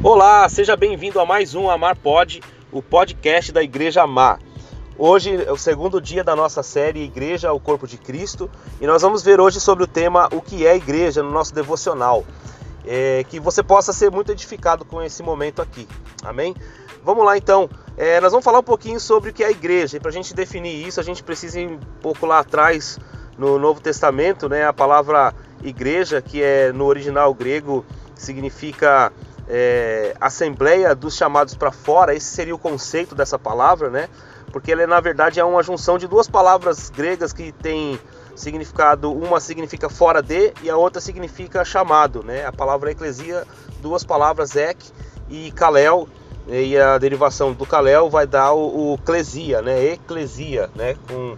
Olá, seja bem-vindo a mais um Amar Pod, o podcast da Igreja Amar. Hoje é o segundo dia da nossa série Igreja, o Corpo de Cristo, e nós vamos ver hoje sobre o tema O que é Igreja no nosso devocional. É, que você possa ser muito edificado com esse momento aqui, amém? Vamos lá então, é, nós vamos falar um pouquinho sobre o que é a igreja, e para a gente definir isso, a gente precisa ir um pouco lá atrás no Novo Testamento, né? A palavra igreja, que é no original grego, significa é, assembleia dos chamados para fora, esse seria o conceito dessa palavra, né? Porque ela na verdade é uma junção de duas palavras gregas que tem significado, uma significa fora de e a outra significa chamado, né? A palavra eclesia, duas palavras ek e kalel, e a derivação do kalel vai dar o, o clesia, né? Eclesia, né? Com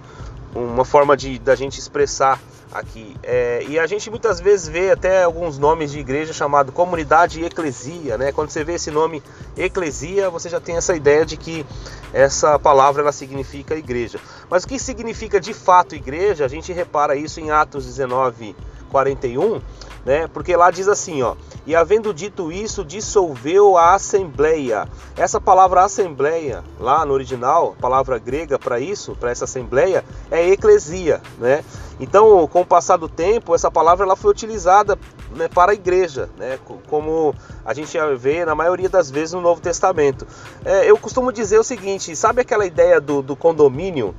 uma forma de da gente expressar aqui. É, e a gente muitas vezes vê até alguns nomes de igreja chamado comunidade eclesia, né? Quando você vê esse nome eclesia, você já tem essa ideia de que essa palavra ela significa igreja. Mas o que significa de fato igreja? A gente repara isso em Atos 19, 41, né? Porque lá diz assim, ó: "E havendo dito isso, dissolveu a assembleia". Essa palavra assembleia, lá no original, palavra grega para isso, para essa assembleia, é eclesia, né? Então, com o passar do tempo, essa palavra ela foi utilizada né, para a igreja, né, como a gente vê na maioria das vezes no Novo Testamento. É, eu costumo dizer o seguinte: sabe aquela ideia do, do condomínio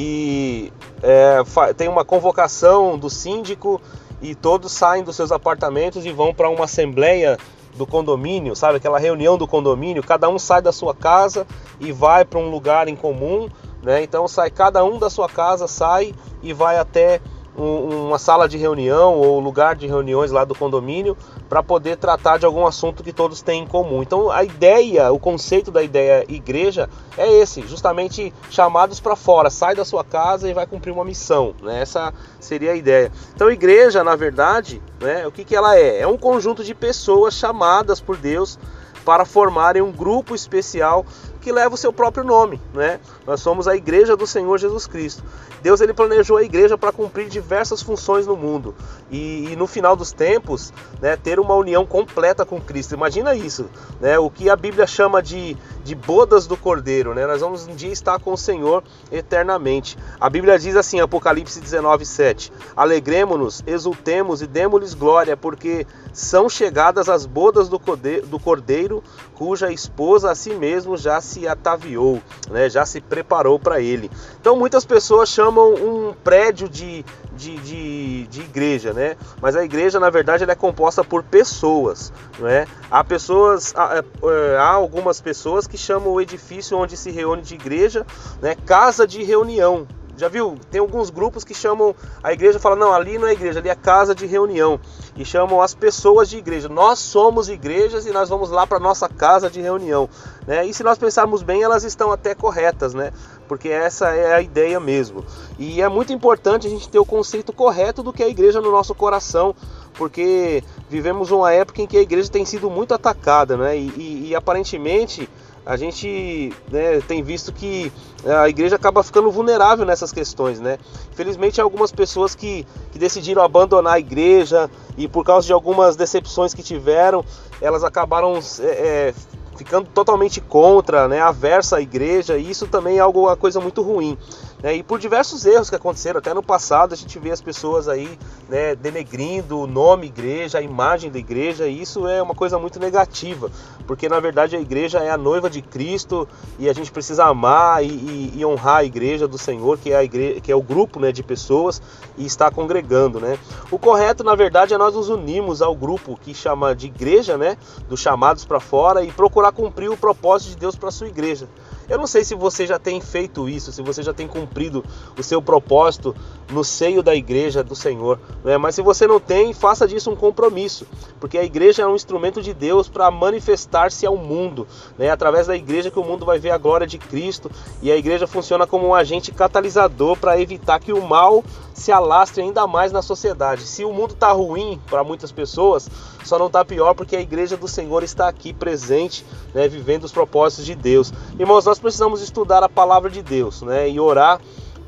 que é, tem uma convocação do síndico e todos saem dos seus apartamentos e vão para uma assembleia do condomínio, sabe? Aquela reunião do condomínio, cada um sai da sua casa e vai para um lugar em comum, né? Então sai cada um da sua casa, sai e vai até um, uma sala de reunião ou lugar de reuniões lá do condomínio para poder tratar de algum assunto que todos têm em comum. Então a ideia, o conceito da ideia igreja é esse, justamente chamados para fora, sai da sua casa e vai cumprir uma missão. Né? Essa seria a ideia. Então igreja, na verdade, né, o que, que ela é? É um conjunto de pessoas chamadas por Deus para formarem um grupo especial que leva o seu próprio nome, né? Nós somos a igreja do Senhor Jesus Cristo. Deus ele planejou a igreja para cumprir diversas funções no mundo e, e, no final dos tempos, né, ter uma união completa com Cristo. Imagina isso, né? O que a Bíblia chama de, de bodas do Cordeiro, né? Nós vamos um dia estar com o Senhor eternamente. A Bíblia diz assim, Apocalipse 19:7: Alegremos-nos, exultemos e demos-lhes glória, porque são chegadas as bodas do cordeiro, do cordeiro, cuja esposa a si mesmo já se ataviou, né? Já se preparou para ele. Então muitas pessoas chamam chamam um prédio de, de, de, de, igreja, né? Mas a igreja, na verdade, ela é composta por pessoas, né? Há pessoas, há, é, é, há algumas pessoas que chamam o edifício onde se reúne de igreja, né? Casa de reunião, já viu? Tem alguns grupos que chamam a igreja fala não, ali não é igreja, ali é casa de reunião. E chamam as pessoas de igreja. Nós somos igrejas e nós vamos lá para nossa casa de reunião. Né? E se nós pensarmos bem, elas estão até corretas, né? Porque essa é a ideia mesmo. E é muito importante a gente ter o conceito correto do que é a igreja no nosso coração, porque vivemos uma época em que a igreja tem sido muito atacada, né? e, e, e aparentemente a gente né, tem visto que a igreja acaba ficando vulnerável nessas questões, né? Infelizmente, algumas pessoas que, que decidiram abandonar a igreja e por causa de algumas decepções que tiveram, elas acabaram é, é, ficando totalmente contra, né, aversa à igreja, e isso também é algo, uma coisa muito ruim. Né? E por diversos erros que aconteceram, até no passado a gente vê as pessoas aí né, denegrindo o nome igreja, a imagem da igreja, e isso é uma coisa muito negativa, porque na verdade a igreja é a noiva de Cristo e a gente precisa amar e, e, e honrar a igreja do Senhor, que é, a igreja, que é o grupo né, de pessoas e está congregando. Né? O correto, na verdade, é nós nos unirmos ao grupo que chama de igreja, né, dos chamados para fora, e procurar cumprir o propósito de Deus para sua igreja. Eu não sei se você já tem feito isso, se você já tem cumprido o seu propósito no seio da igreja do Senhor, né? mas se você não tem, faça disso um compromisso, porque a igreja é um instrumento de Deus para manifestar-se ao mundo, né? através da igreja que o mundo vai ver a glória de Cristo e a igreja funciona como um agente catalisador para evitar que o mal se alastre ainda mais na sociedade. Se o mundo está ruim para muitas pessoas, só não está pior porque a igreja do Senhor está aqui presente, né, vivendo os propósitos de Deus. Irmãos, nós precisamos estudar a palavra de Deus né, e orar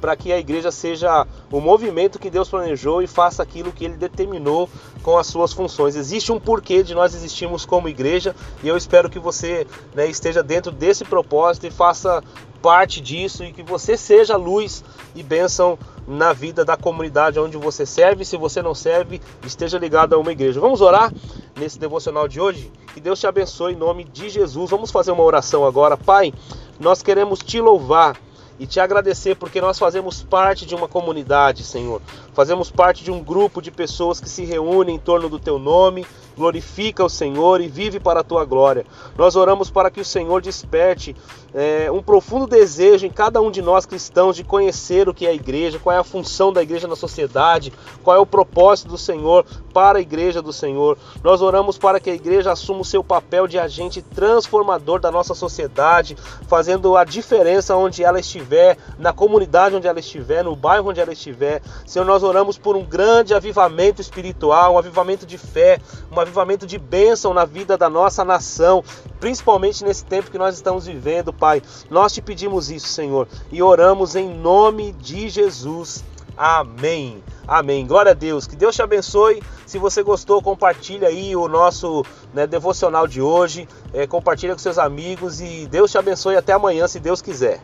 para que a igreja seja o movimento que Deus planejou e faça aquilo que ele determinou com as suas funções. Existe um porquê de nós existirmos como igreja e eu espero que você né, esteja dentro desse propósito e faça parte disso e que você seja luz e bênção na vida da comunidade onde você serve. Se você não serve, esteja ligado a uma igreja. Vamos orar nesse devocional de hoje? Que Deus te abençoe em nome de Jesus. Vamos fazer uma oração agora. Pai, nós queremos te louvar e te agradecer porque nós fazemos parte de uma comunidade, Senhor. Fazemos parte de um grupo de pessoas que se reúnem em torno do teu nome, glorifica o Senhor e vive para a tua glória. Nós oramos para que o Senhor desperte é, um profundo desejo em cada um de nós cristãos de conhecer o que é a igreja, qual é a função da igreja na sociedade, qual é o propósito do Senhor para a igreja do Senhor. Nós oramos para que a igreja assuma o seu papel de agente transformador da nossa sociedade, fazendo a diferença onde ela estiver, na comunidade onde ela estiver, no bairro onde ela estiver. Senhor, nós oramos por um grande avivamento espiritual, um avivamento de fé, um avivamento de bênção na vida da nossa nação, principalmente nesse tempo que nós estamos vivendo, Pai. Nós te pedimos isso, Senhor, e oramos em nome de Jesus. Amém. Amém. Glória a Deus. Que Deus te abençoe. Se você gostou, compartilha aí o nosso né, devocional de hoje. É, compartilha com seus amigos e Deus te abençoe até amanhã, se Deus quiser.